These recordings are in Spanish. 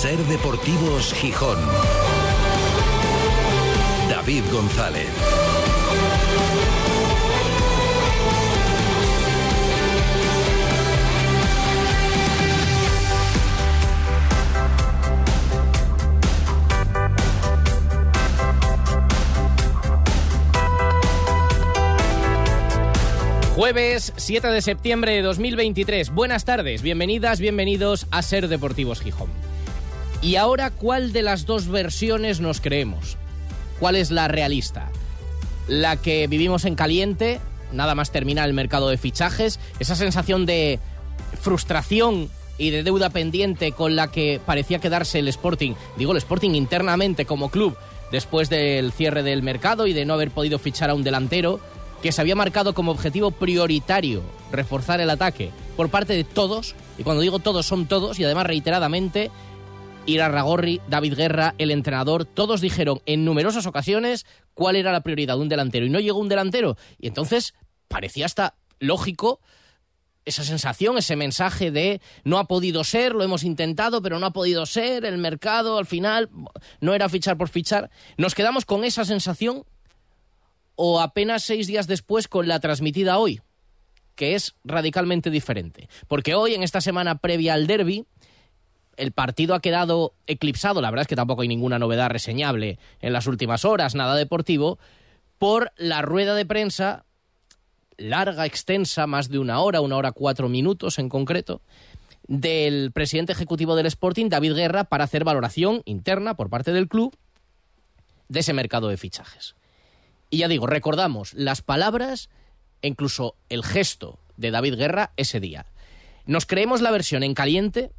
Ser Deportivos Gijón. David González. Jueves 7 de septiembre de 2023. Buenas tardes, bienvenidas, bienvenidos a Ser Deportivos Gijón. Y ahora, ¿cuál de las dos versiones nos creemos? ¿Cuál es la realista? La que vivimos en caliente, nada más terminar el mercado de fichajes, esa sensación de frustración y de deuda pendiente con la que parecía quedarse el Sporting, digo el Sporting internamente como club, después del cierre del mercado y de no haber podido fichar a un delantero, que se había marcado como objetivo prioritario reforzar el ataque por parte de todos, y cuando digo todos son todos, y además reiteradamente, Ira Ragorri, David Guerra, el entrenador, todos dijeron en numerosas ocasiones cuál era la prioridad de un delantero, y no llegó un delantero. Y entonces parecía hasta lógico esa sensación, ese mensaje de no ha podido ser, lo hemos intentado, pero no ha podido ser, el mercado al final no era fichar por fichar. Nos quedamos con esa sensación o apenas seis días después con la transmitida hoy, que es radicalmente diferente. Porque hoy, en esta semana previa al derby, el partido ha quedado eclipsado, la verdad es que tampoco hay ninguna novedad reseñable en las últimas horas, nada deportivo, por la rueda de prensa larga, extensa, más de una hora, una hora cuatro minutos en concreto, del presidente ejecutivo del Sporting, David Guerra, para hacer valoración interna por parte del club de ese mercado de fichajes. Y ya digo, recordamos las palabras e incluso el gesto de David Guerra ese día. ¿Nos creemos la versión en caliente,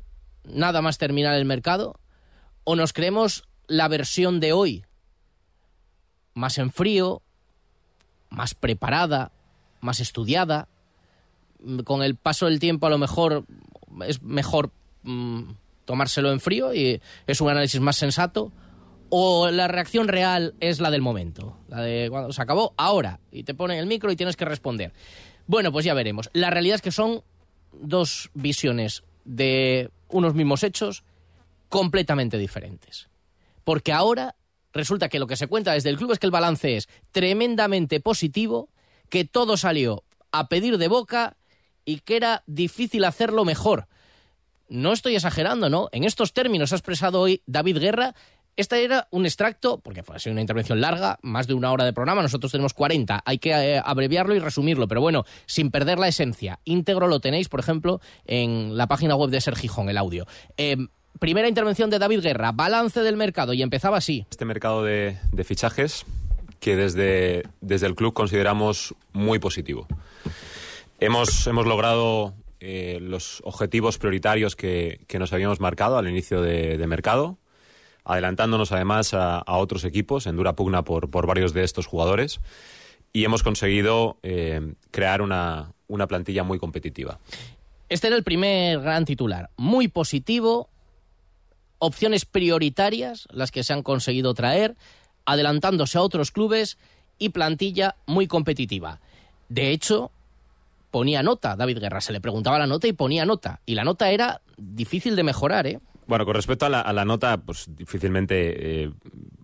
nada más terminar el mercado? ¿O nos creemos la versión de hoy, más en frío, más preparada, más estudiada? Con el paso del tiempo a lo mejor es mejor mmm, tomárselo en frío y es un análisis más sensato o la reacción real es la del momento, la de cuando se acabó, ahora, y te ponen el micro y tienes que responder. Bueno, pues ya veremos. La realidad es que son dos visiones de unos mismos hechos completamente diferentes. Porque ahora resulta que lo que se cuenta desde el club es que el balance es tremendamente positivo, que todo salió a pedir de boca y que era difícil hacerlo mejor. No estoy exagerando, ¿no? En estos términos ha expresado hoy David Guerra este era un extracto, porque fue una intervención larga, más de una hora de programa, nosotros tenemos 40, hay que eh, abreviarlo y resumirlo, pero bueno, sin perder la esencia. Íntegro lo tenéis, por ejemplo, en la página web de Ser Gijón, el audio. Eh, primera intervención de David Guerra, balance del mercado, y empezaba así. Este mercado de, fichajes que desde, desde el club consideramos muy positivo. Hemos, hemos logrado eh, los objetivos prioritarios que, que, nos habíamos marcado al inicio de mercado adelantándonos además a, otros equipos en dura pugna por, por, varios de estos jugadores y hemos conseguido eh, crear una, una plantilla muy competitiva. Este era el primer gran titular, muy positivo, opciones prioritarias, las que se han conseguido traer, adelantándose a otros clubes y plantilla muy competitiva. De hecho, ponía nota, David Guerra, se le preguntaba la nota y ponía nota. Y la nota era difícil de mejorar, ¿eh? Bueno, con respecto a la, nota, pues difícilmente eh,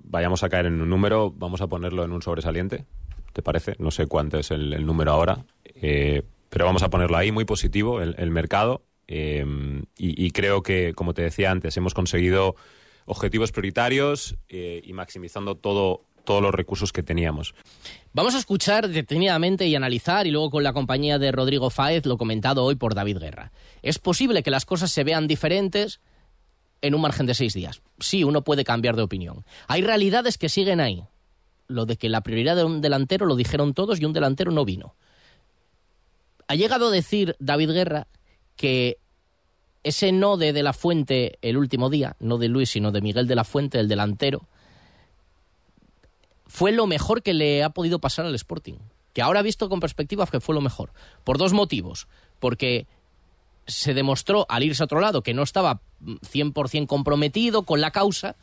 vayamos a caer en un número, vamos a ponerlo en un sobresaliente, ¿te parece? No sé cuánto es el, número ahora, eh, pero vamos a ponerlo ahí, muy positivo, el, mercado, eh, y, creo que, como te decía antes, hemos conseguido objetivos prioritarios y maximizando todo, todos los recursos que teníamos. Vamos a escuchar detenidamente y analizar, y luego con la compañía de Rodrigo Fáez, lo comentado hoy por David Guerra. Es posible que las cosas se vean diferentes en un margen de seis días. Sí, uno puede cambiar de opinión. Hay realidades que siguen ahí. Lo de que la prioridad de un delantero lo dijeron todos y un delantero no vino. Ha llegado a decir David Guerra que ese no de De La Fuente el último día, no de Luis, sino de Miguel de la Fuente, el delantero, fue lo mejor que le ha podido pasar al Sporting. Que ahora visto con perspectiva que fue lo mejor. Por dos motivos. Porque se demostró al irse a otro lado que no estaba 100% comprometido con la causa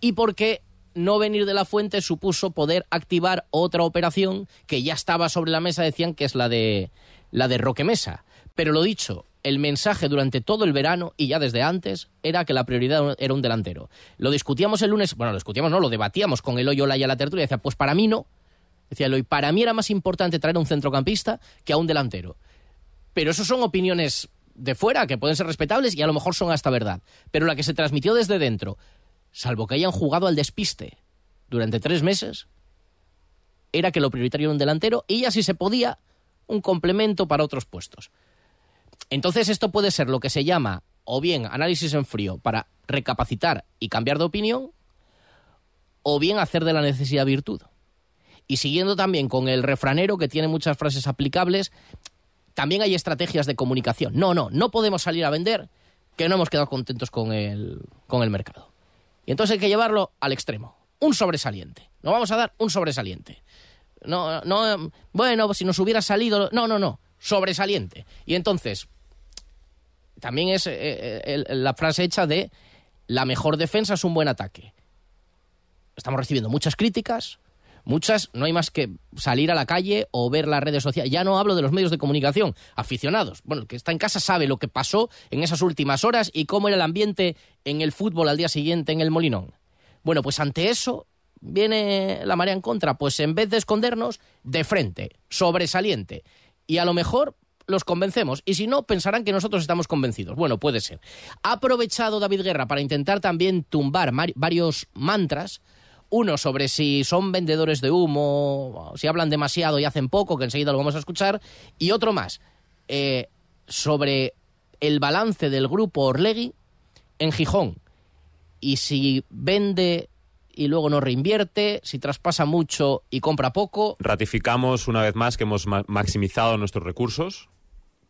y porque no venir de la fuente supuso poder activar otra operación que ya estaba sobre la mesa, decían que es la de la de Roque Mesa. Pero lo dicho, el mensaje durante todo el verano y ya desde antes era que la prioridad era un delantero. Lo discutíamos el lunes, bueno, lo discutíamos, no, lo debatíamos con el Oyola y a la tertulia decía, pues para mí no. Decía Eloy, para mí era más importante traer a un centrocampista que a un delantero. Pero eso son opiniones de fuera que pueden ser respetables y a lo mejor son hasta verdad. Pero la que se transmitió desde dentro, salvo que hayan jugado al despiste durante tres meses, era que lo prioritario era un delantero y ya si se podía, un complemento para otros puestos. Entonces esto puede ser lo que se llama o bien análisis en frío para recapacitar y cambiar de opinión, o bien hacer de la necesidad virtud. Y siguiendo también con el refranero que tiene muchas frases aplicables, también hay estrategias de comunicación. No, no, no podemos salir a vender que no hemos quedado contentos con el, con el mercado. Y entonces hay que llevarlo al extremo. Un sobresaliente. Nos vamos a dar un sobresaliente. No, no, bueno, si nos hubiera salido. No, no, no. Sobresaliente. Y entonces, también es eh, eh, la frase hecha de la mejor defensa es un buen ataque. Estamos recibiendo muchas críticas, muchas, no hay más que salir a la calle o ver las redes sociales. Ya no hablo de los medios de comunicación, aficionados. Bueno, el que está en casa sabe lo que pasó en esas últimas horas y cómo era el ambiente en el fútbol al día siguiente en el Molinón. Bueno, pues ante eso viene la marea en contra. Pues en vez de escondernos, de frente, sobresaliente. Y a lo mejor los convencemos. Y si no, pensarán que nosotros estamos convencidos. Bueno, puede ser. Ha aprovechado David Guerra para intentar también tumbar varios mantras. Uno sobre si son vendedores de humo, si hablan demasiado y hacen poco, que enseguida lo vamos a escuchar. Y otro más, eh, sobre el balance del grupo Orlegui en Gijón. Y si vende y luego no reinvierte, si traspasa mucho y compra poco. Ratificamos una vez más que hemos maximizado nuestros recursos,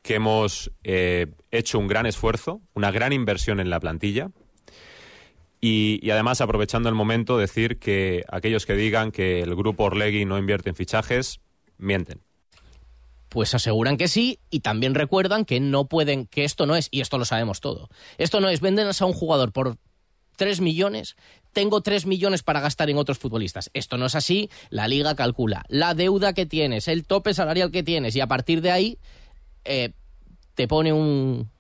que hemos eh, hecho un gran esfuerzo, una gran inversión en la plantilla. Y, además, aprovechando el momento, decir que aquellos que digan que el grupo Orlegui no invierte en fichajes, mienten. Pues aseguran que sí y también recuerdan que no pueden, que esto no es, y esto lo sabemos todo, esto no es venden a un jugador por 3 millones, tengo 3 millones para gastar en otros futbolistas. Esto no es así, la liga calcula la deuda que tienes, el tope salarial que tienes y a partir de ahí eh, te pone un,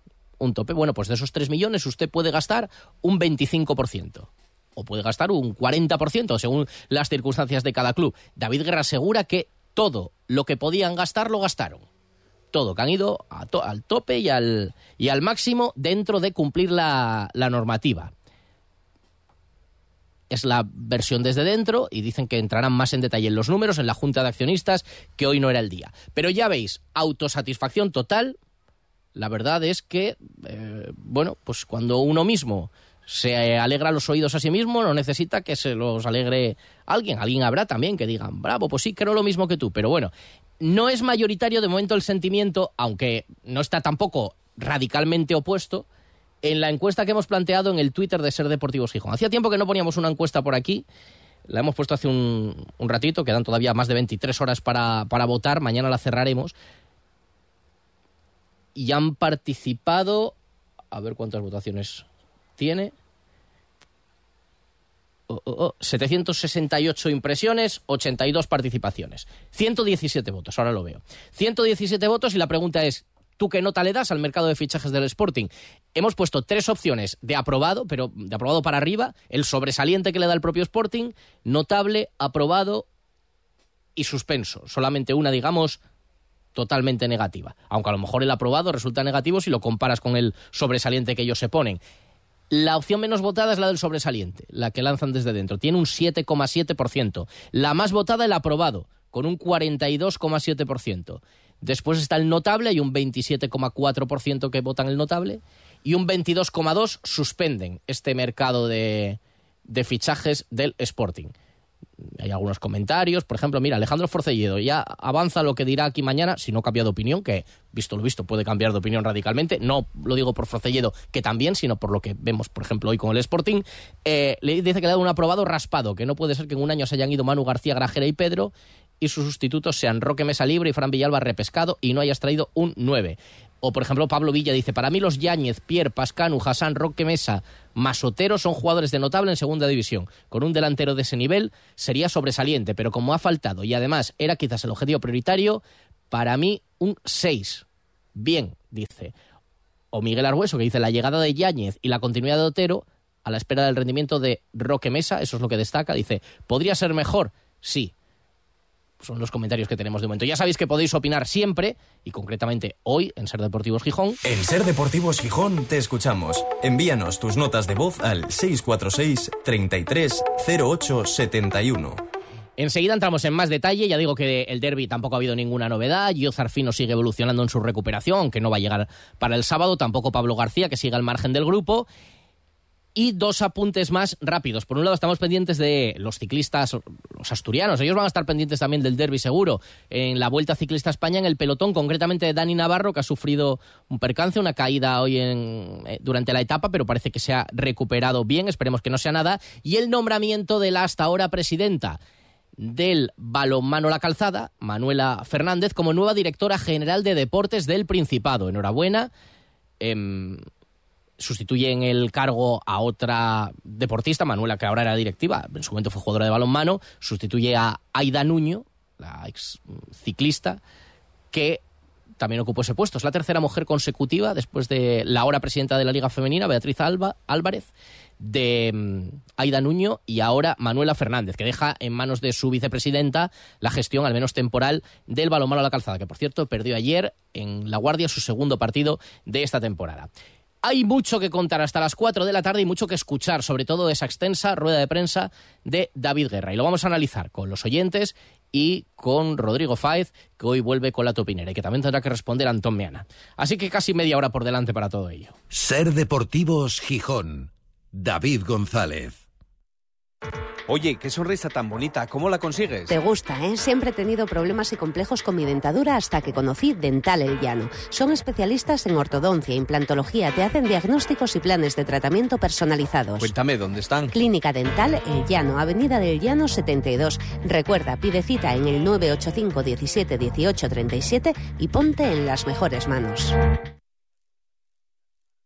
un tope. Bueno, pues de esos 3 millones usted puede gastar un 25% o puede gastar un 40% según las circunstancias de cada club. David Guerra asegura que todo lo que podían gastar lo gastaron. Todo, que han ido al tope y al, y al máximo dentro de cumplir la, la normativa es la versión desde dentro y dicen que entrarán más en detalle en los números en la Junta de Accionistas, que hoy no era el día. Pero ya veis, autosatisfacción total. La verdad es que, eh, bueno, pues cuando uno mismo se alegra los oídos a sí mismo, no necesita que se los alegre alguien. Alguien habrá también que digan, bravo, pues sí, creo lo mismo que tú. Pero bueno, no es mayoritario de momento el sentimiento, aunque no está tampoco radicalmente opuesto, en la encuesta que hemos planteado en el Twitter de Ser Deportivos Gijón. Hacía tiempo que no poníamos una encuesta por aquí. La hemos puesto hace un, ratito, quedan todavía más de 23 horas para, votar, mañana la cerraremos. Y han participado, a ver cuántas votaciones tiene. 768 impresiones, 82 participaciones. 117 votos, ahora lo veo. 117 votos y la pregunta es, ¿Tú qué nota le das al mercado de fichajes del Sporting? Hemos puesto tres opciones de aprobado, pero de aprobado para arriba, el sobresaliente que le da el propio Sporting, notable, aprobado y suspenso. Solamente una, digamos, totalmente negativa. Aunque a lo mejor el aprobado resulta negativo si lo comparas con el sobresaliente que ellos se ponen. La opción menos votada es la del sobresaliente, la que lanzan desde dentro. Tiene un 7,7%. La más votada, el aprobado, con un 42,7%. Después está el notable, hay un 27,4% que votan el notable y un 22,2% suspenden este mercado de, de fichajes del Sporting. Hay algunos comentarios, por ejemplo, mira, Alejandro Forcelledo ya avanza lo que dirá aquí mañana, si no cambia de opinión, que visto lo visto puede cambiar de opinión radicalmente, no lo digo por Forcelledo que también, sino por lo que vemos, por ejemplo, hoy con el Sporting, eh, le dice que le ha dado un aprobado raspado, que no puede ser que en un año se hayan ido Manu García Grajera y Pedro y sus sustitutos sean Roque Mesa Libre y Fran Villalba repescado y no hayas traído un 9. O, por ejemplo, Pablo Villa dice, para mí los Yáñez, Pierre, Pascanu, Hassan, Roque Mesa, Masotero son jugadores de notable en segunda división. Con un delantero de ese nivel sería sobresaliente, pero como ha faltado y además era quizás el objetivo prioritario, para mí un 6. Bien, dice. O Miguel Argueso, que dice la llegada de Yáñez y la continuidad de Otero a la espera del rendimiento de Roque Mesa, eso es lo que destaca. Dice, ¿podría ser mejor? Sí. Son los comentarios que tenemos de momento. Ya sabéis que podéis opinar siempre, y concretamente hoy en Ser Deportivos Gijón. En Ser Deportivos Gijón te escuchamos. Envíanos tus notas de voz al 646 33 08 71. Enseguida entramos en más detalle. Ya digo que el derby tampoco ha habido ninguna novedad. Gio Zarfino sigue evolucionando en su recuperación, aunque no va a llegar para el sábado. Tampoco Pablo García, que sigue al margen del grupo. Y dos apuntes más rápidos. Por un lado, estamos pendientes de los ciclistas, los asturianos. Ellos van a estar pendientes también del derby seguro. En la Vuelta Ciclista España, en el pelotón, concretamente de Dani Navarro, que ha sufrido un percance, una caída hoy en, eh, durante la etapa, pero parece que se ha recuperado bien. Esperemos que no sea nada. Y el nombramiento de la hasta ahora presidenta del balonmano La Calzada, Manuela Fernández, como nueva directora general de deportes del Principado. Enhorabuena. Em, sustituye en el cargo a otra deportista, Manuela, que ahora era directiva, en su momento fue jugadora de balonmano, sustituye a Aida Nuño, la ex ciclista, que también ocupó ese puesto. Es la tercera mujer consecutiva, después de la ahora presidenta de la Liga Femenina, Beatriz Alba, Álvarez, de mm, Aida Nuño y ahora Manuela Fernández, que deja en manos de su vicepresidenta la gestión, al menos temporal, del balonmano a la calzada, que por cierto perdió ayer en La Guardia su segundo partido de esta temporada. Hay mucho que contar hasta las 4 de la tarde y mucho que escuchar, sobre todo de esa extensa rueda de prensa de David Guerra. Y lo vamos a analizar con los oyentes y con Rodrigo Fáez, que hoy vuelve con la topinera y que también tendrá que responder a Antón Meana. Así que casi media hora por delante para todo ello. Ser Deportivos Gijón. David González. Oye, qué sonrisa tan bonita, ¿cómo la consigues? Te gusta, ¿eh? Siempre he tenido problemas y complejos con mi dentadura hasta que conocí Dental El Llano. Son especialistas en ortodoncia, implantología, te hacen diagnósticos y planes de tratamiento personalizados. Cuéntame, ¿dónde están? Clínica Dental El Llano, Avenida del Llano 72. Recuerda, pide cita en el 985 17 18 37 y ponte en las mejores manos.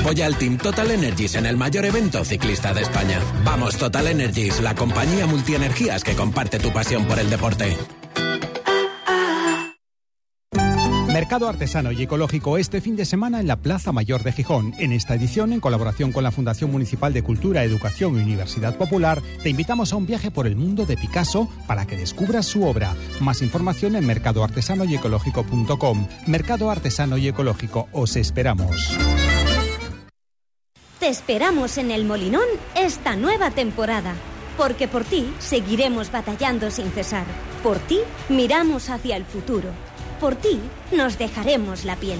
Apoya al Team Total Energies en el mayor evento ciclista de España. Vamos Total Energies, la compañía multienergías que comparte tu pasión por el deporte. Mercado Artesano y Ecológico este fin de semana en la Plaza Mayor de Gijón. En esta edición, en colaboración con la Fundación Municipal de Cultura, Educación y Universidad Popular, te invitamos a un viaje por el mundo de Picasso para que descubras su obra. Más información en mercadoartesanoyecológico.com. Mercado Artesano y Ecológico, os esperamos. Te esperamos en el Molinón esta nueva temporada, porque por ti seguiremos batallando sin cesar. Por ti miramos hacia el futuro. Por ti nos dejaremos la piel.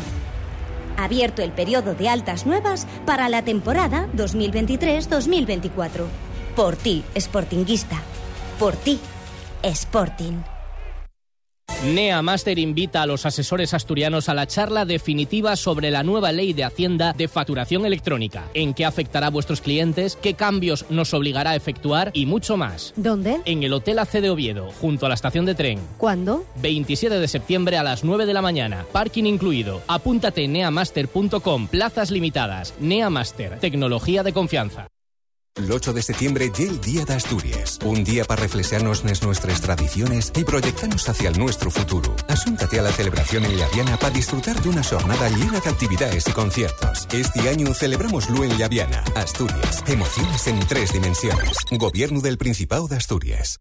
Abierto el periodo de altas nuevas para la temporada 2023-2024. Por ti, Sportinguista. Por ti, Sporting. NEA Master invita a los asesores asturianos a la charla definitiva sobre la nueva ley de Hacienda de facturación electrónica, en qué afectará a vuestros clientes, qué cambios nos obligará a efectuar y mucho más. ¿Dónde? En el Hotel AC de Oviedo, junto a la estación de tren. ¿Cuándo? 27 de septiembre a las 9 de la mañana. Parking incluido. Apúntate en neamaster.com. Plazas limitadas. NEA Master. Tecnología de confianza. El 8 de septiembre ya el Día de Asturias. Un día para reflexionarnos en nuestras tradiciones y proyectarnos hacia el nuestro futuro. Asúntate a la celebración en Llaviana para disfrutar de una jornada llena de actividades y conciertos. Este año celebramoslo en Llaviana, Asturias. Emociones en tres dimensiones. Gobierno del Principado de Asturias.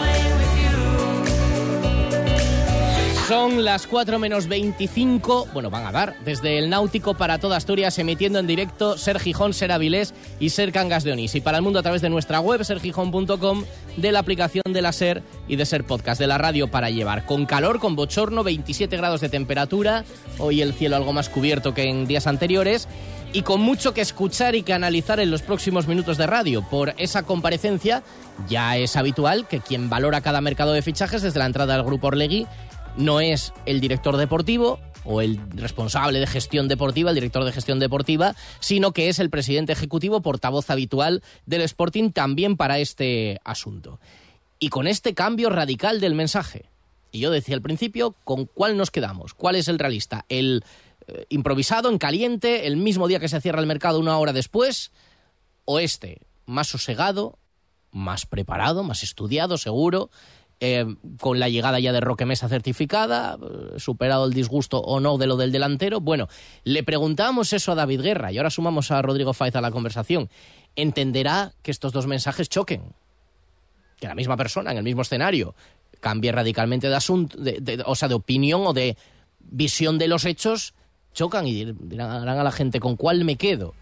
Son las 4 menos 25, bueno, van a dar, desde el Náutico para toda Asturias, emitiendo en directo Ser Gijón, Ser Avilés y Ser Cangas de Onís. Y para el mundo a través de nuestra web, sergijón.com, de la aplicación de la Ser y de Ser Podcast, de la radio para llevar. Con calor, con bochorno, 27 grados de temperatura, hoy el cielo algo más cubierto que en días anteriores y con mucho que escuchar y que analizar en los próximos minutos de radio. Por esa comparecencia ya es habitual que quien valora cada mercado de fichajes desde la entrada del grupo Orlegui no es el director deportivo o el responsable de gestión deportiva, el director de gestión deportiva, sino que es el presidente ejecutivo, portavoz habitual del Sporting también para este asunto. Y con este cambio radical del mensaje. Y yo decía al principio, ¿con cuál nos quedamos? ¿Cuál es el realista? ¿El eh, improvisado, en caliente, el mismo día que se cierra el mercado una hora después? ¿O este, más sosegado, más preparado, más estudiado, seguro, eh, con la llegada ya de Roque Mesa certificada, eh, superado el disgusto o no de lo del delantero. Bueno, le preguntábamos eso a David Guerra y ahora sumamos a Rodrigo Faiz a la conversación. ¿Entenderá que estos dos mensajes choquen? Que la misma persona, en el mismo escenario, cambie radicalmente de asunto, o sea, de opinión o de visión de los hechos, chocan y dirán a la gente con cuál me quedo.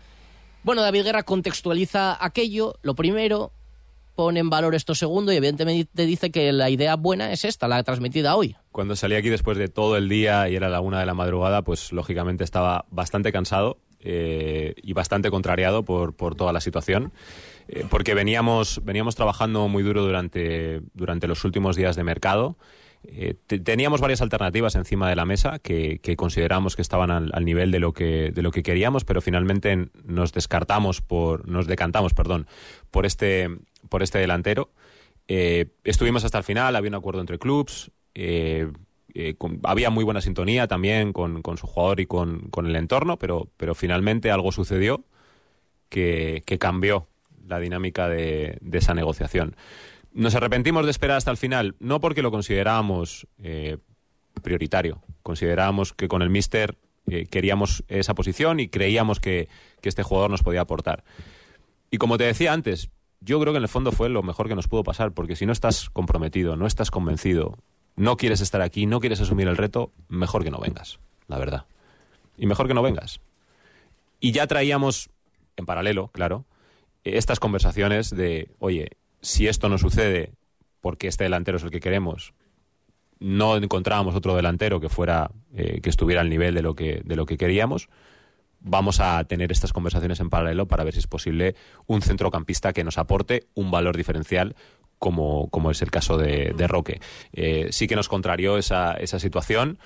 Bueno, David Guerra contextualiza aquello, lo primero, pone en valor esto segundo y evidentemente dice que la idea buena es esta, la transmitida hoy. Cuando salí aquí después de todo el día y era la una de la madrugada, pues lógicamente estaba bastante cansado eh, y bastante contrariado por, por toda la situación. Eh, porque veníamos, veníamos trabajando muy duro durante, durante los últimos días de mercado. Eh, teníamos varias alternativas encima de la mesa que, consideramos que estaban al, al, nivel de lo que de lo que queríamos, pero finalmente nos descartamos por nos decantamos, perdón, por este por este delantero. Eh, estuvimos hasta el final, había un acuerdo entre clubs, eh, eh, había muy buena sintonía también con, con su jugador y con, con, el entorno, pero, pero finalmente algo sucedió que, que cambió la dinámica de, esa negociación. Nos arrepentimos de esperar hasta el final, no porque lo considerábamos prioritario, considerábamos que con el Mister queríamos esa posición y creíamos que, que este jugador nos podía aportar. Y como te decía antes, yo creo que en el fondo fue lo mejor que nos pudo pasar, porque si no estás comprometido, no estás convencido, no quieres estar aquí, no quieres asumir el reto, mejor que no vengas, la verdad. Y mejor que no vengas. Y ya traíamos, en paralelo, claro, estas conversaciones de, oye, si esto no sucede porque este delantero es el que queremos, no encontrábamos otro delantero que fuera, eh, que estuviera al nivel de lo que, de lo que queríamos, vamos a tener estas conversaciones en paralelo para ver si es posible un centrocampista que nos aporte un valor diferencial como, como es el caso de, Roque. Eh, sí que nos contrarió esa, esa situación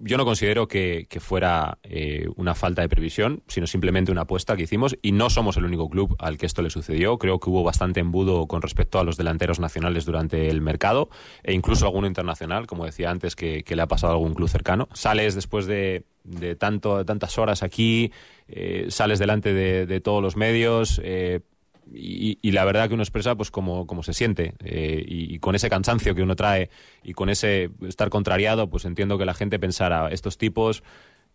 yo no considero que, fuera eh, una falta de previsión, sino simplemente una apuesta que hicimos y no somos el único club al que esto le sucedió. Creo que hubo bastante embudo con respecto a los delanteros nacionales durante el mercado e incluso alguno internacional, como decía antes, que, le ha pasado a algún club cercano. Sales después de, de tanto, tantas horas aquí, eh, sales delante de, de, todos los medios. Eh, y, la verdad que uno expresa pues como, como se siente eh, y, y, con ese cansancio que uno trae y con ese estar contrariado pues entiendo que la gente pensara estos tipos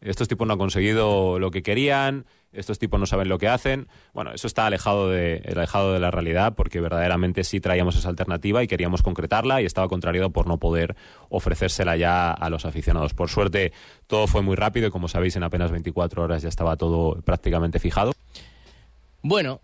estos tipos no han conseguido lo que querían estos tipos no saben lo que hacen. Bueno eso está alejado de alejado de la realidad porque verdaderamente sí traíamos esa alternativa y queríamos concretarla y estaba contrariado por no poder ofrecérsela ya a los aficionados. Por suerte todo fue muy rápido y como sabéis en apenas 24 horas ya estaba todo prácticamente fijado. Bueno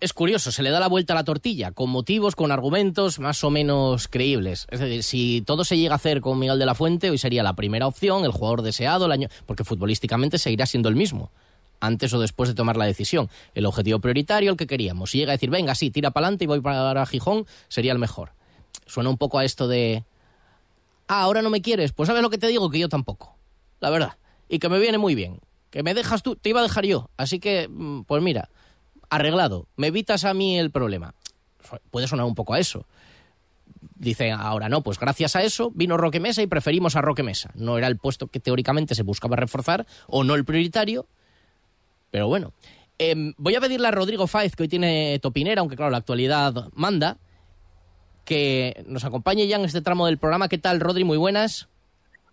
es curioso, se le da la vuelta a la tortilla, con motivos, con argumentos más o menos creíbles. Es decir, si todo se llega a hacer con Miguel de la Fuente, hoy sería la primera opción, el jugador deseado, el año, porque futbolísticamente seguirá siendo el mismo, antes o después de tomar la decisión. El objetivo prioritario, el que queríamos. Si llega a decir, venga, sí, tira para adelante y voy para Gijón, sería el mejor. Suena un poco a esto de, ah, ahora no me quieres, pues sabes lo que te digo, que yo tampoco, la verdad. Y que me viene muy bien. Que me dejas tú, te iba a dejar yo. Así que, pues mira arreglado, me evitas a mí el problema. Puede sonar un poco a eso. Dice ahora no, pues gracias a eso vino Roque Mesa y preferimos a Roque Mesa. No era el puesto que teóricamente se buscaba reforzar o no el prioritario, pero bueno. Eh, voy a pedirle a Rodrigo Faiz, que hoy tiene topinera, aunque claro, la actualidad manda, que nos acompañe ya en este tramo del programa. ¿Qué tal, Rodri? Muy buenas.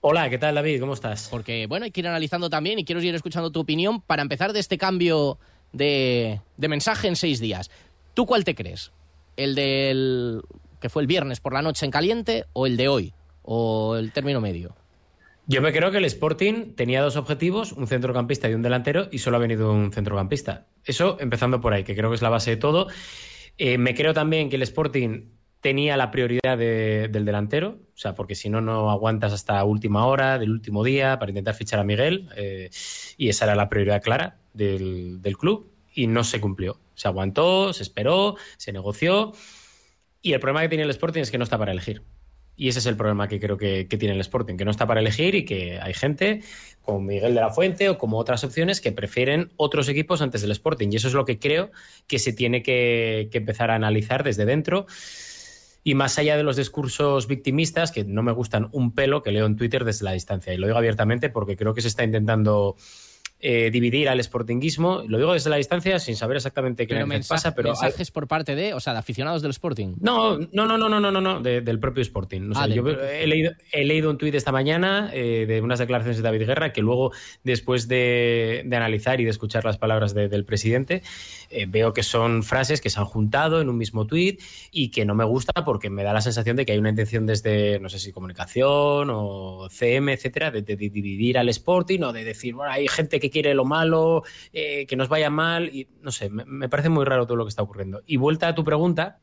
Hola, ¿qué tal, David? ¿Cómo estás? Porque, bueno, hay que ir analizando también y quiero ir escuchando tu opinión para empezar de este cambio de, de, mensaje en seis días. ¿Tú cuál te crees? ¿El del que fue el viernes por la noche en caliente o el de hoy? ¿O el término medio? Yo me creo que el Sporting tenía dos objetivos, un centrocampista y un delantero, y solo ha venido un centrocampista. Eso empezando por ahí, que creo que es la base de todo. Eh, me creo también que el Sporting tenía la prioridad del delantero, o sea, porque si no, no aguantas hasta última hora, del último día, para intentar fichar a Miguel, eh, y esa era la prioridad clara del, del club, y no se cumplió. Se aguantó, se esperó, se negoció, y el problema que tiene el Sporting es que no está para elegir. Y ese es el problema que creo que, tiene el Sporting, que no está para elegir y que hay gente como Miguel de la Fuente o como otras opciones que prefieren otros equipos antes del Sporting. Y eso es lo que creo que se tiene que, que empezar a analizar desde dentro. Y más allá de los discursos victimistas, que no me gustan un pelo, que leo en Twitter desde la distancia. Y lo digo abiertamente porque creo que se está intentando eh, dividir al sportinguismo. Lo digo desde la distancia sin saber exactamente qué pasa, pero mensajes por parte de, o sea, de aficionados del Sporting. No, no, no, no, no, no, no, del propio Sporting. Ah, yo he leído, he leído un tuit esta mañana eh, de unas declaraciones de David Guerra que luego, después de, analizar y de escuchar las palabras del presidente, eh, veo que son frases que se han juntado en un mismo tuit y que no me gusta porque me da la sensación de que hay una intención desde, no sé si comunicación o CM, etcétera, de, de dividir al Sporting o de decir, bueno, hay gente que que quiere lo malo, eh, que nos vaya mal, y no sé, me, parece muy raro todo lo que está ocurriendo. Y vuelta a tu pregunta,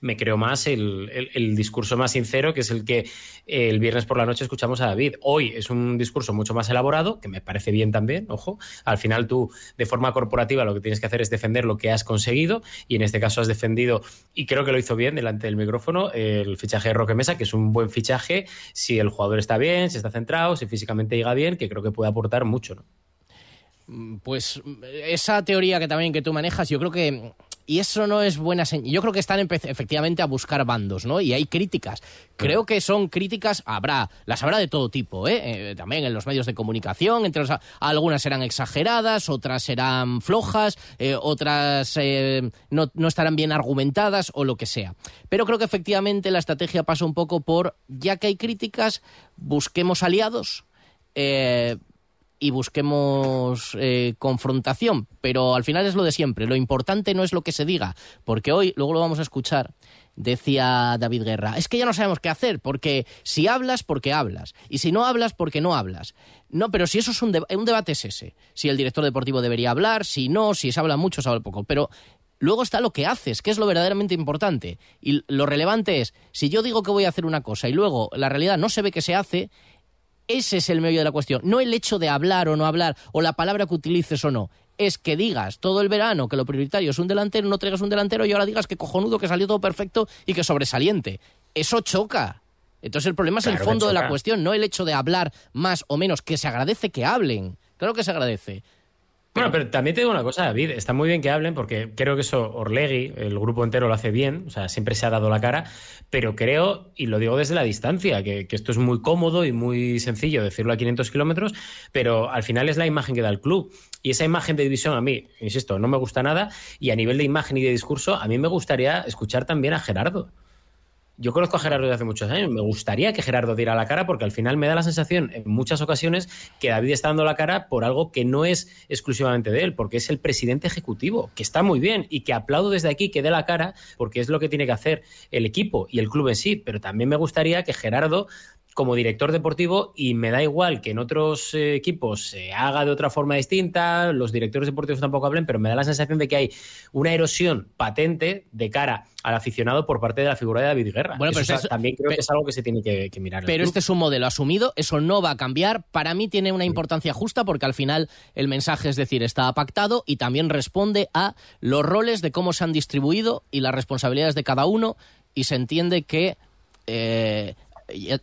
me creo más el, discurso más sincero, que es el que eh, el viernes por la noche escuchamos a David. Hoy es un discurso mucho más elaborado, que me parece bien también, ojo. Al final tú, de forma corporativa, lo que tienes que hacer es defender lo que has conseguido, y en este caso has defendido, y creo que lo hizo bien delante del micrófono, el fichaje de Roque Mesa, que es un buen fichaje si el jugador está bien, si está centrado, si físicamente llega bien, que creo que puede aportar mucho, ¿no? Mm, pues esa teoría que también que tú manejas, yo creo que y eso no es buena señal. Yo creo que están efectivamente a buscar bandos, ¿no? Y hay críticas. Creo que son críticas, habrá, las habrá de todo tipo, ¿eh? eh también en los medios de comunicación, entre algunas serán exageradas, otras serán flojas, eh, otras eh, no, no, estarán bien argumentadas o lo que sea. Pero creo que efectivamente la estrategia pasa un poco por, ya que hay críticas, busquemos aliados. Eh, y busquemos eh, confrontación, pero al final es lo de siempre. Lo importante no es lo que se diga, porque hoy, luego lo vamos a escuchar, decía David Guerra, es que ya no sabemos qué hacer, porque si hablas, porque hablas, y si no hablas, porque no hablas. No, pero si eso es un, un debate es ese, si el director deportivo debería hablar, si no, si se habla mucho, se habla poco, pero Luego está lo que haces, que es lo verdaderamente importante. Y lo relevante es, si yo digo que voy a hacer una cosa y luego la realidad no se ve que se hace, ese es el medio de la cuestión. No el hecho de hablar o no hablar, o la palabra que utilices o no. Es que digas todo el verano que lo prioritario es un delantero, no traigas un delantero y ahora digas que cojonudo, que salió todo perfecto y que sobresaliente. Eso choca. Entonces el problema es el fondo de la cuestión, no el hecho de hablar más o menos, que se agradece que hablen. Claro que se agradece. Bueno, pero también te digo una cosa, David, está muy bien que hablen porque creo que eso Orlegui, el grupo entero lo hace bien, o sea, siempre se ha dado la cara, pero creo, y lo digo desde la distancia, que, esto es muy cómodo y muy sencillo decirlo a 500 kilómetros, pero al final es la imagen que da el club. Y esa imagen de división a mí, insisto, no me gusta nada, y a nivel de imagen y de discurso, a mí me gustaría escuchar también a Gerardo. Yo conozco a Gerardo desde hace muchos años. Me gustaría que Gerardo diera la cara porque al final me da la sensación en muchas ocasiones que David está dando la cara por algo que no es exclusivamente de él, porque es el presidente ejecutivo, que está muy bien y que aplaudo desde aquí que dé la cara porque es lo que tiene que hacer el equipo y el club en sí. Pero también me gustaría que Gerardo como director deportivo y me da igual que en otros eh, equipos se haga de otra forma distinta, los directores deportivos tampoco hablen, pero me da la sensación de que hay una erosión patente de cara al aficionado por parte de la figura de David Guerra. Bueno, pero también creo que es algo que se tiene que, mirar. Pero este es un modelo asumido, eso no va a cambiar. Para mí tiene una importancia justa porque al final el mensaje, es decir, está pactado y también responde a los roles de cómo se han distribuido y las responsabilidades de cada uno y se entiende que eh,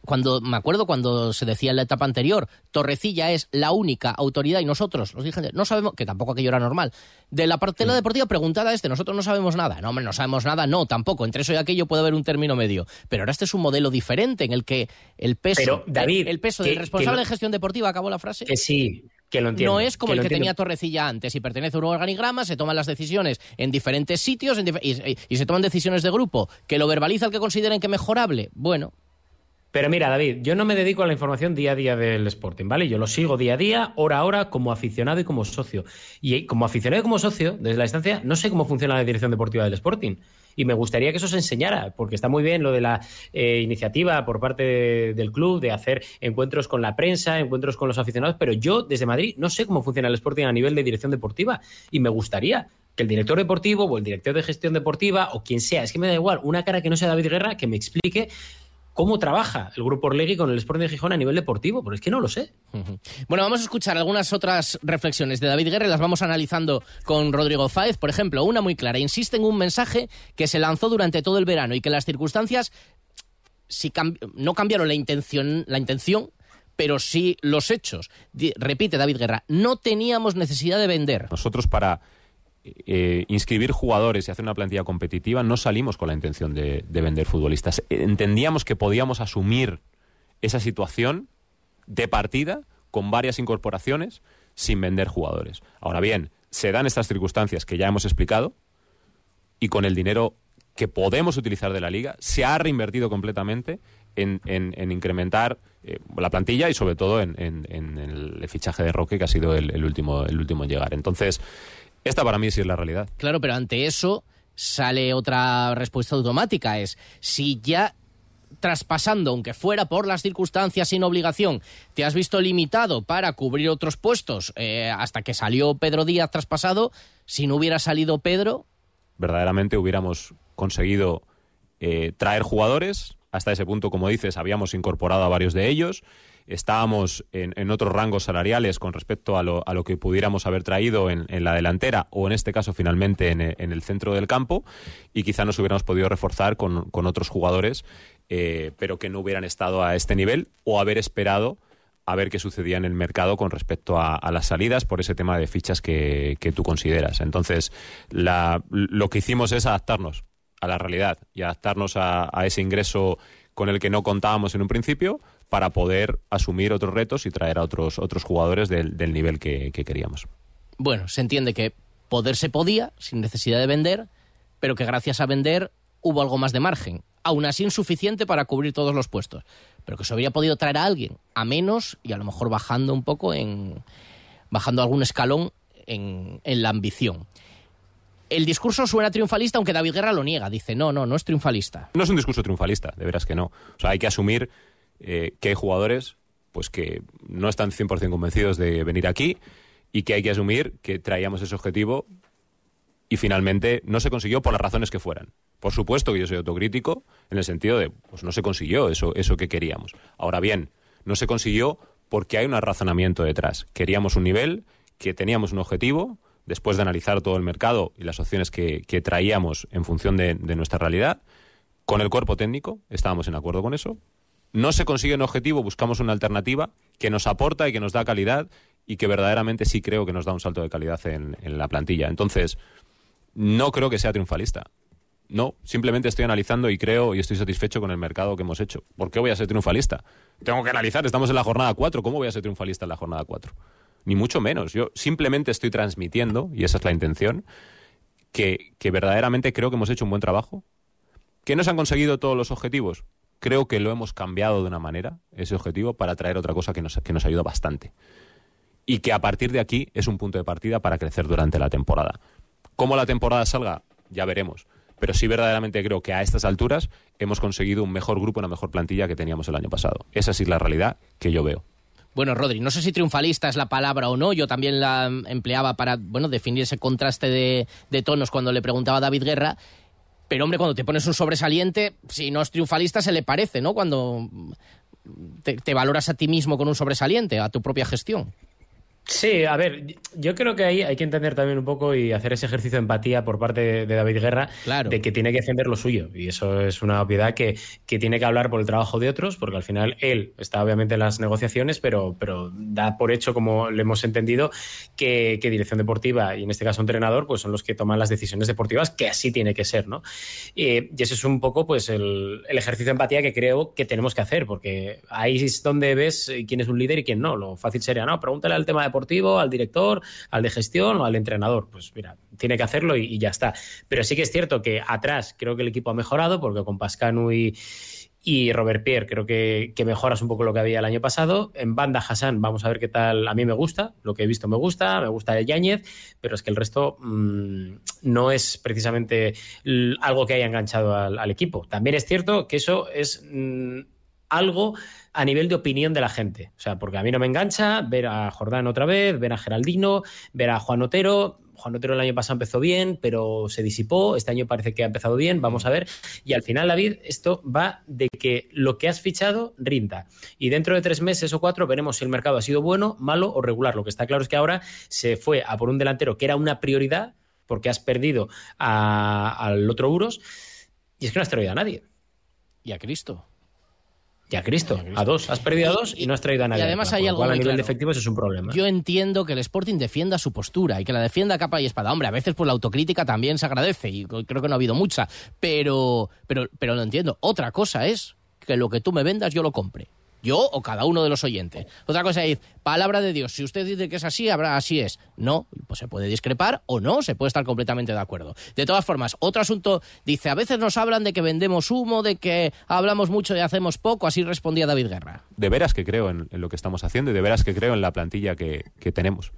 cuando me acuerdo cuando se decía en la etapa anterior, Torrecilla es la única autoridad y nosotros, los dirigentes, no sabemos, que tampoco aquello era normal. De la parte de la deportiva preguntada este, nosotros no sabemos nada. No, hombre, no sabemos nada, no, tampoco. Entre eso y aquello puede haber un término medio. Pero ahora este es un modelo diferente en el que el peso, David, el, peso del responsable de gestión deportiva, acabó la frase. Que sí, que lo entiendo, no es como el que tenía Torrecilla antes y pertenece a un organigrama, se toman las decisiones en diferentes sitios y, y, se toman decisiones de grupo, que lo verbaliza el que consideren que mejorable. Bueno, pero mira, David, yo no me dedico a la información día a día del Sporting, ¿vale? Yo lo sigo día a día, hora a hora, como aficionado y como socio. Y como aficionado y como socio, desde la distancia, no sé cómo funciona la dirección deportiva del Sporting. Y me gustaría que eso se enseñara, porque está muy bien lo de la eh, iniciativa por parte del club de hacer encuentros con la prensa, encuentros con los aficionados, pero yo desde Madrid no sé cómo funciona el Sporting a nivel de dirección deportiva y me gustaría que el director deportivo o el director de gestión deportiva o quien sea, es que me da igual, una cara que no sea David Guerra, que me explique cómo trabaja el grupo Orlegui con el Sporting de Gijón a nivel deportivo, pero es que no lo sé. Bueno, vamos a escuchar algunas otras reflexiones de David Guerra, las vamos analizando con Rodrigo Fáez. Por ejemplo, una muy clara, insiste en un mensaje que se lanzó durante todo el verano y que las circunstancias si no cambiaron la intención, la intención, pero sí los hechos. repite David Guerra, no teníamos necesidad de vender. Nosotros para eh, inscribir jugadores y hacer una plantilla competitiva, no salimos con la intención de, vender futbolistas. Entendíamos que podíamos asumir esa situación de partida con varias incorporaciones sin vender jugadores. Ahora bien, se dan estas circunstancias que ya hemos explicado y con el dinero que podemos utilizar de la liga se ha reinvertido completamente en, incrementar eh, la plantilla y sobre todo en, el fichaje de Roque que ha sido el, último el último en llegar. Entonces, esta para mí sí es la realidad. Claro, pero ante eso sale otra respuesta automática, es si ya traspasando, aunque fuera por las circunstancias sin obligación, te has visto limitado para cubrir otros puestos eh, hasta que salió Pedro Díaz traspasado, si no hubiera salido Pedro... Verdaderamente hubiéramos conseguido eh, traer jugadores, hasta ese punto, como dices, habíamos incorporado a varios de ellos, estábamos en, otros rangos salariales con respecto a lo, a lo que pudiéramos haber traído en, la delantera o en este caso finalmente en, el centro del campo. Y quizá nos hubiéramos podido reforzar con, otros jugadores eh, pero que no hubieran estado a este nivel o haber esperado a ver qué sucedía en el mercado con respecto a, las salidas por ese tema de fichas que, tú consideras. Entonces, lo que hicimos es adaptarnos a la realidad y adaptarnos a, ese ingreso con el que no contábamos en un principio, para poder asumir otros retos y traer a otros, otros jugadores del, nivel que, queríamos. Bueno, se entiende que poder se podía, sin necesidad de vender, pero que gracias a vender hubo algo más de margen. Aún así insuficiente para cubrir todos los puestos. Pero que se habría podido traer a alguien a menos y a lo mejor bajando un poco en. bajando algún escalón en, en la ambición. El discurso suena triunfalista, aunque David Guerra lo niega. Dice, no, no, no es triunfalista. No es un discurso triunfalista, de veras que no. O sea, hay que asumir eh, que hay jugadores pues que no están 100% convencidos de venir aquí y que hay que asumir que traíamos ese objetivo y finalmente no se consiguió por las razones que fueran. Por supuesto que yo soy autocrítico en el sentido de, pues no se consiguió eso, eso que queríamos. Ahora bien, no se consiguió porque hay un razonamiento detrás. Queríamos un nivel, que teníamos un objetivo, después de analizar todo el mercado y las opciones que, traíamos en función de nuestra realidad, con el cuerpo técnico, estábamos en acuerdo con eso, no se consigue un objetivo, buscamos una alternativa que nos aporta y que nos da calidad y que verdaderamente sí creo que nos da un salto de calidad en, la plantilla. Entonces, no creo que sea triunfalista. No, simplemente estoy analizando y creo y estoy satisfecho con el mercado que hemos hecho. ¿Por qué voy a ser triunfalista? Tengo que analizar, estamos en la jornada 4, ¿cómo voy a ser triunfalista en la jornada 4? Ni mucho menos. Yo simplemente estoy transmitiendo, y esa es la intención, que, que verdaderamente creo que hemos hecho un buen trabajo. ¿Que no se han conseguido todos los objetivos? creo que lo hemos cambiado de una manera, ese objetivo, para traer otra cosa que nos, que nos ayuda bastante. Y que a partir de aquí es un punto de partida para crecer durante la temporada. ¿Cómo la temporada salga? Ya veremos. Pero sí verdaderamente creo que a estas alturas hemos conseguido un mejor grupo, una mejor plantilla que teníamos el año pasado. Esa sí es la realidad que yo veo. Bueno, Rodri, no sé si triunfalista es la palabra o no, yo también la empleaba para bueno, definir ese contraste de, de tonos cuando le preguntaba a David Guerra, pero hombre, cuando te pones un sobresaliente, si no es triunfalista, se le parece, ¿no? Cuando te, valoras a ti mismo con un sobresaliente, a tu propia gestión. Sí, a ver, yo creo que ahí hay que entender también un poco y hacer ese ejercicio de empatía por parte de, David Guerra de que tiene que defender lo suyo. Y eso es una obviedad que, tiene que hablar por el trabajo de otros, porque al final él está obviamente en las negociaciones, pero, pero da por hecho, como le hemos entendido, que, dirección deportiva y en este caso entrenador, pues son los que toman las decisiones deportivas, que así tiene que ser, ¿no? Y, ese es un poco pues el, el, ejercicio de empatía que creo que tenemos que hacer, porque ahí es donde ves quién es un líder y quién no. Lo fácil sería, no, pregúntale al tema de al director, al de gestión o al entrenador. Pues mira, tiene que hacerlo y, ya está. Pero sí que es cierto que atrás creo que el equipo ha mejorado porque con Pascanu y, Robert Pierre, creo que, mejoras un poco lo que había el año pasado. En banda Hassan, vamos a ver qué tal. A mí me gusta, lo que he visto me gusta, me gusta el Yáñez, pero es que el resto mmm, no es precisamente algo que haya enganchado al, equipo. También es cierto que eso es mmm, algo a nivel de opinión de la gente. O sea, porque a mí no me engancha ver a Jordán otra vez, ver a Geraldino, ver a Juan Otero. Juan Otero el año pasado empezó bien, pero se disipó. Este año parece que ha empezado bien. Vamos a ver. Y al final, David, esto va de que lo que has fichado rinda. Y dentro de tres meses o cuatro veremos si el mercado ha sido bueno, malo o regular. Lo que está claro es que ahora se fue a por un delantero que era una prioridad porque has perdido al otro Uros. Y es que no has traído a nadie. Y a Cristo. Y a Cristo, a dos. Has perdido a dos y no has traído a nadie. Y además hay algo a nivel claro. de efectivos es un problema. Yo entiendo que el Sporting defienda su postura y que la defienda a capa y espada. Hombre, a veces pues la autocrítica también se agradece y creo que no ha habido mucha, pero, pero, pero lo entiendo. Otra cosa es que lo que tú me vendas yo lo compre. Yo o cada uno de los oyentes. Otra cosa es, palabra de Dios, si usted dice que es así, habrá así es. No, pues se puede discrepar o no, se puede estar completamente de acuerdo. De todas formas, otro asunto, dice, a veces nos hablan de que vendemos humo, de que hablamos mucho y hacemos poco, así respondía David Guerra. De veras que creo en, lo que estamos haciendo y de veras que creo en la plantilla que, que tenemos.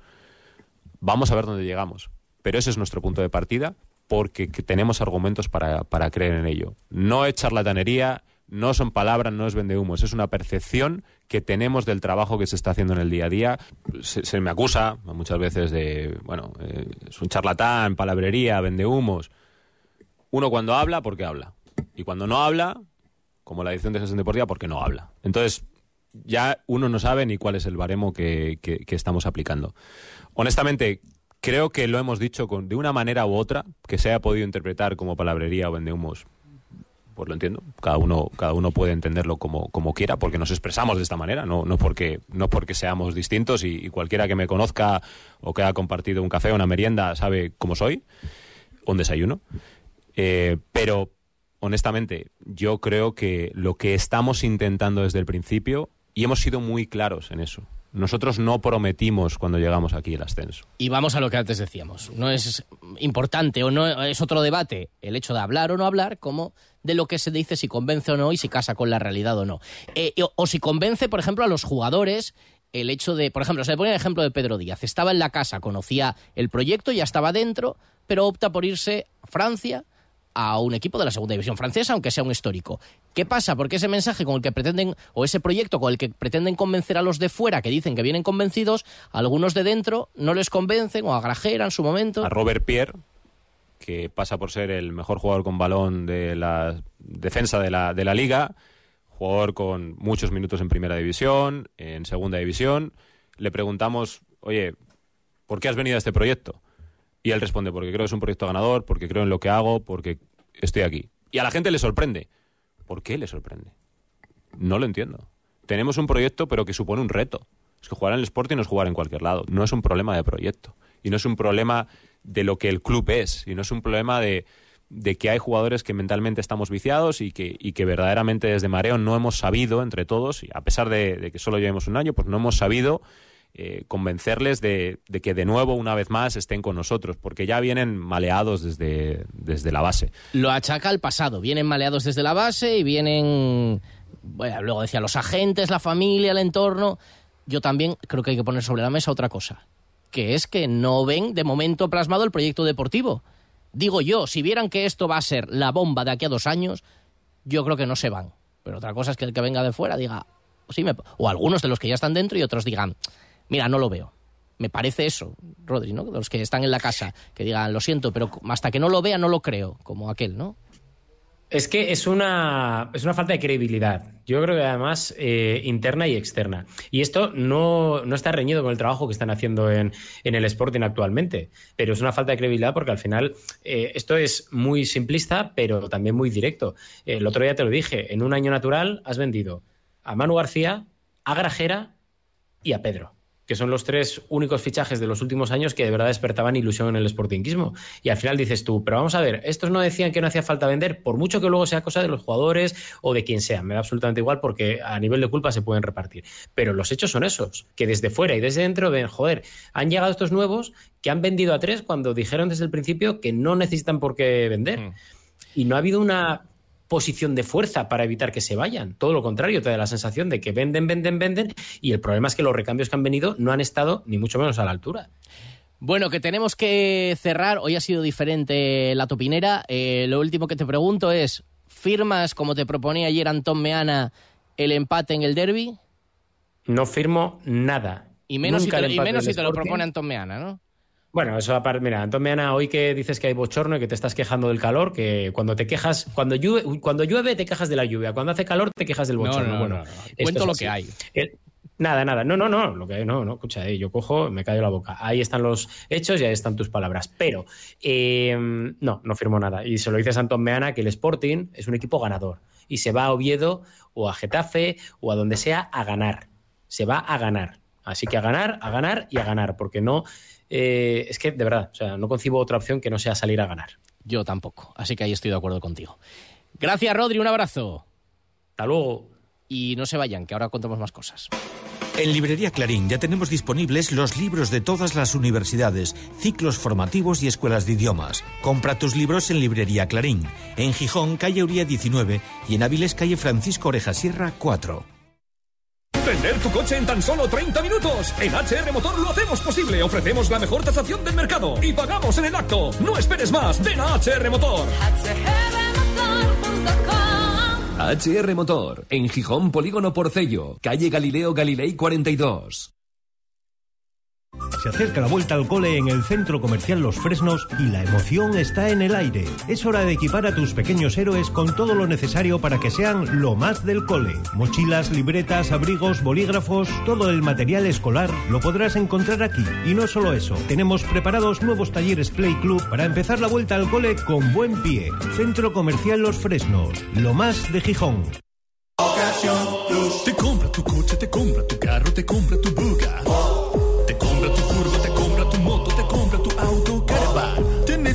Vamos a ver dónde llegamos. Pero ese es nuestro punto de partida porque tenemos argumentos para, para creer en ello. No es charlatanería, no son palabras, no es vendehumos, es una percepción que tenemos del trabajo que se está haciendo en el día a día. Se, me acusa muchas veces de, bueno, eh, es un charlatán, palabrería, vendehumos. Uno cuando habla, porque habla. Y cuando no habla, como la edición de Gestión Deportiva, porque no habla. Entonces, ya uno no sabe ni cuál es el baremo que, estamos aplicando. Honestamente, creo que lo hemos dicho de una manera u otra, que se haya podido interpretar como palabrería o vendehumos pues lo entiendo. Cada uno, cada uno puede entenderlo como, como quiera, porque nos expresamos de esta manera, no, no, porque, no porque seamos distintos y, cualquiera que me conozca o que haya compartido un café o una merienda sabe cómo soy, un desayuno. Eh, pero, honestamente, yo creo que lo que estamos intentando desde el principio, y hemos sido muy claros en eso, nosotros no prometimos cuando llegamos aquí el ascenso. Y vamos a lo que antes decíamos. No es importante o no es otro debate el hecho de hablar o no hablar, como de lo que se dice si convence o no y si casa con la realidad o no. Eh, o, o, si convence, por ejemplo, a los jugadores el hecho de, por ejemplo, se le pone el ejemplo de Pedro Díaz. Estaba en la casa, conocía el proyecto, ya estaba dentro, pero opta por irse a Francia a un equipo de la segunda división francesa, aunque sea un histórico. ¿Qué pasa? Porque ese mensaje con el que pretenden, o ese proyecto con el que pretenden convencer a los de fuera, que dicen que vienen convencidos, algunos de dentro no les convencen o a en su momento. A Robert Pierre, que pasa por ser el mejor jugador con balón de la defensa de la, de la liga, jugador con muchos minutos en primera división, en segunda división. Le preguntamos, oye, ¿por qué has venido a este proyecto? Y él responde, porque creo que es un proyecto ganador, porque creo en lo que hago, porque estoy aquí. Y a la gente le sorprende. ¿Por qué le sorprende? No lo entiendo. Tenemos un proyecto, pero que supone un reto. Es que jugar en el Sporting no es jugar en cualquier lado. No es un problema de proyecto. Y no es un problema de lo que el club es. Y no es un problema de, que hay jugadores que mentalmente estamos viciados y que, y que verdaderamente desde Mareo no hemos sabido, entre todos, y a pesar de, de que solo llevemos un año, pues no hemos sabido eh, convencerles de, que de nuevo, una vez más, estén con nosotros, porque ya vienen maleados desde, desde la base. Lo achaca al pasado, vienen maleados desde la base y vienen, bueno, luego decía, los agentes, la familia, el entorno. Yo también creo que hay que poner sobre la mesa otra cosa, que es que no ven de momento plasmado el proyecto deportivo. Digo yo, si vieran que esto va a ser la bomba de aquí a dos años, yo creo que no se van. Pero otra cosa es que el que venga de fuera diga, sí me... o algunos de los que ya están dentro y otros digan, mira, no lo veo. Me parece eso, Rodri, ¿no? Los que están en la casa, que digan, lo siento, pero hasta que no lo vea no lo creo, como aquel, ¿no? Es que es una, es una falta de credibilidad. Yo creo que además eh, interna y externa. Y esto no, no, está reñido con el trabajo que están haciendo en, en, el Sporting actualmente. Pero es una falta de credibilidad porque al final eh, esto es muy simplista, pero también muy directo. El otro día te lo dije, en un año natural has vendido a Manu García, a Grajera y a Pedro que son los tres únicos fichajes de los últimos años que de verdad despertaban ilusión en el sportinguismo. Y al final dices tú, pero vamos a ver, estos no decían que no hacía falta vender, por mucho que luego sea cosa de los jugadores o de quien sea, me da absolutamente igual porque a nivel de culpa se pueden repartir. Pero los hechos son esos, que desde fuera y desde dentro ven, joder, han llegado estos nuevos que han vendido a tres cuando dijeron desde el principio que no necesitan por qué vender. Mm. Y no ha habido una posición de fuerza para evitar que se vayan. Todo lo contrario, te da la sensación de que venden, venden, venden y el problema es que los recambios que han venido no han estado ni mucho menos a la altura. Bueno, que tenemos que cerrar. Hoy ha sido diferente la topinera. Eh, lo último que te pregunto es, ¿firmas, como te proponía ayer Antón Meana, el empate en el derby? No firmo nada. Y menos, si te, y menos si te lo propone Antón Meana, ¿no? Bueno, eso aparte, mira, Antón Meana, hoy que dices que hay bochorno y que te estás quejando del calor, que cuando te quejas, cuando llueve, cuando llueve te quejas de la lluvia, cuando hace calor te quejas del No, bochorno. no, bueno, no, no. esto Cuento lo que hay. Nada, nada. No, no, no. Lo que hay, no, no. Escucha, eh, yo cojo, me callo la boca. Ahí están los hechos y ahí están tus palabras. Pero eh, no, no firmo nada. Y se lo dices a Antón Meana que el Sporting es un equipo ganador. Y se va a Oviedo o a Getafe o a donde sea a ganar. Se va a ganar. Así que a ganar, a ganar y a ganar. Porque no. Eh, es que, de verdad, o sea, no concibo otra opción que no sea salir a ganar. Yo tampoco. Así que ahí estoy de acuerdo contigo. Gracias, Rodri. Un abrazo. Hasta luego. Y no se vayan, que ahora contamos más cosas. En Librería Clarín ya tenemos disponibles los libros de todas las universidades, ciclos formativos y escuelas de idiomas. Compra tus libros en Librería Clarín, en Gijón, calle Uría 19 y en Áviles, calle Francisco Oreja Sierra 4. Vender tu coche en tan solo 30 minutos. En HR Motor lo hacemos posible. Ofrecemos la mejor tasación del mercado y pagamos en el acto. No esperes más. Ven a HR Motor. HR Motor, en Gijón Polígono Porcello, calle Galileo Galilei 42. Se acerca la vuelta al cole en el centro comercial Los Fresnos y la emoción está en el aire. Es hora de equipar a tus pequeños héroes con todo lo necesario para que sean lo más del cole. Mochilas, libretas, abrigos, bolígrafos, todo el material escolar lo podrás encontrar aquí. Y no solo eso, tenemos preparados nuevos talleres Play Club para empezar la vuelta al cole con buen pie. Centro comercial Los Fresnos, lo más de Gijón. Te compra tu coche, te compra tu carro, te compra tu buga.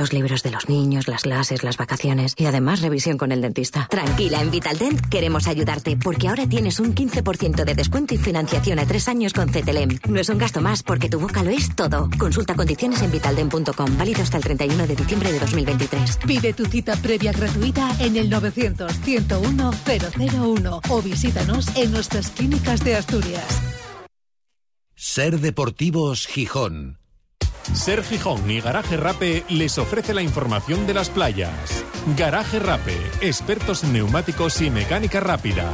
Los libros de los niños, las clases, las vacaciones y además revisión con el dentista. Tranquila, en Vitaldent queremos ayudarte porque ahora tienes un 15% de descuento y financiación a tres años con CTLM. No es un gasto más porque tu boca lo es todo. Consulta condiciones en vitaldent.com, válido hasta el 31 de diciembre de 2023. Pide tu cita previa gratuita en el 900-101-001 o visítanos en nuestras clínicas de Asturias. Ser Deportivos Gijón. Ser Gijón y Garaje Rape les ofrece la información de las playas. Garaje Rape, expertos en neumáticos y mecánica rápida.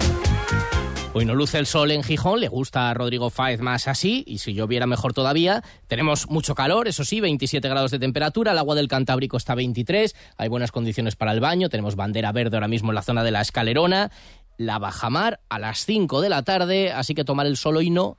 Hoy no luce el sol en Gijón, le gusta a Rodrigo Fáez más así, y si lloviera mejor todavía. Tenemos mucho calor, eso sí, 27 grados de temperatura, el agua del Cantábrico está a 23, hay buenas condiciones para el baño, tenemos bandera verde ahora mismo en la zona de la escalerona, la bajamar a las 5 de la tarde, así que tomar el sol hoy no,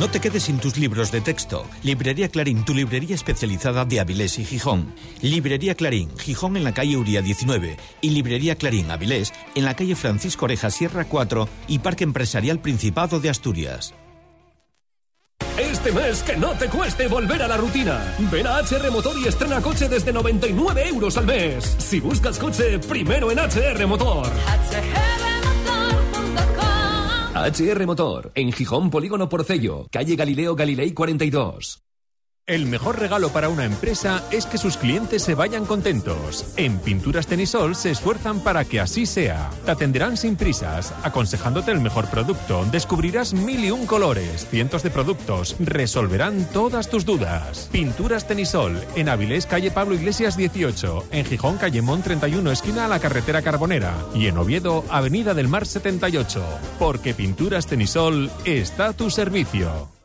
No te quedes sin tus libros de texto. Librería Clarín, tu librería especializada de Avilés y Gijón. Librería Clarín, Gijón en la calle Uría 19 y Librería Clarín, Avilés en la calle Francisco Oreja Sierra 4 y Parque Empresarial Principado de Asturias. Este mes que no te cueste volver a la rutina. Ven a HR Motor y estrena coche desde 99 euros al mes. Si buscas coche, primero en HR Motor. HR Motor, en Gijón Polígono Porcello, calle Galileo Galilei 42. El mejor regalo para una empresa es que sus clientes se vayan contentos. En Pinturas Tenisol se esfuerzan para que así sea. Te atenderán sin prisas, aconsejándote el mejor producto. Descubrirás mil y un colores, cientos de productos. Resolverán todas tus dudas. Pinturas Tenisol, en Avilés, calle Pablo Iglesias 18. En Gijón, calle Mon 31, esquina a la carretera Carbonera. Y en Oviedo, avenida del Mar 78. Porque Pinturas Tenisol está a tu servicio.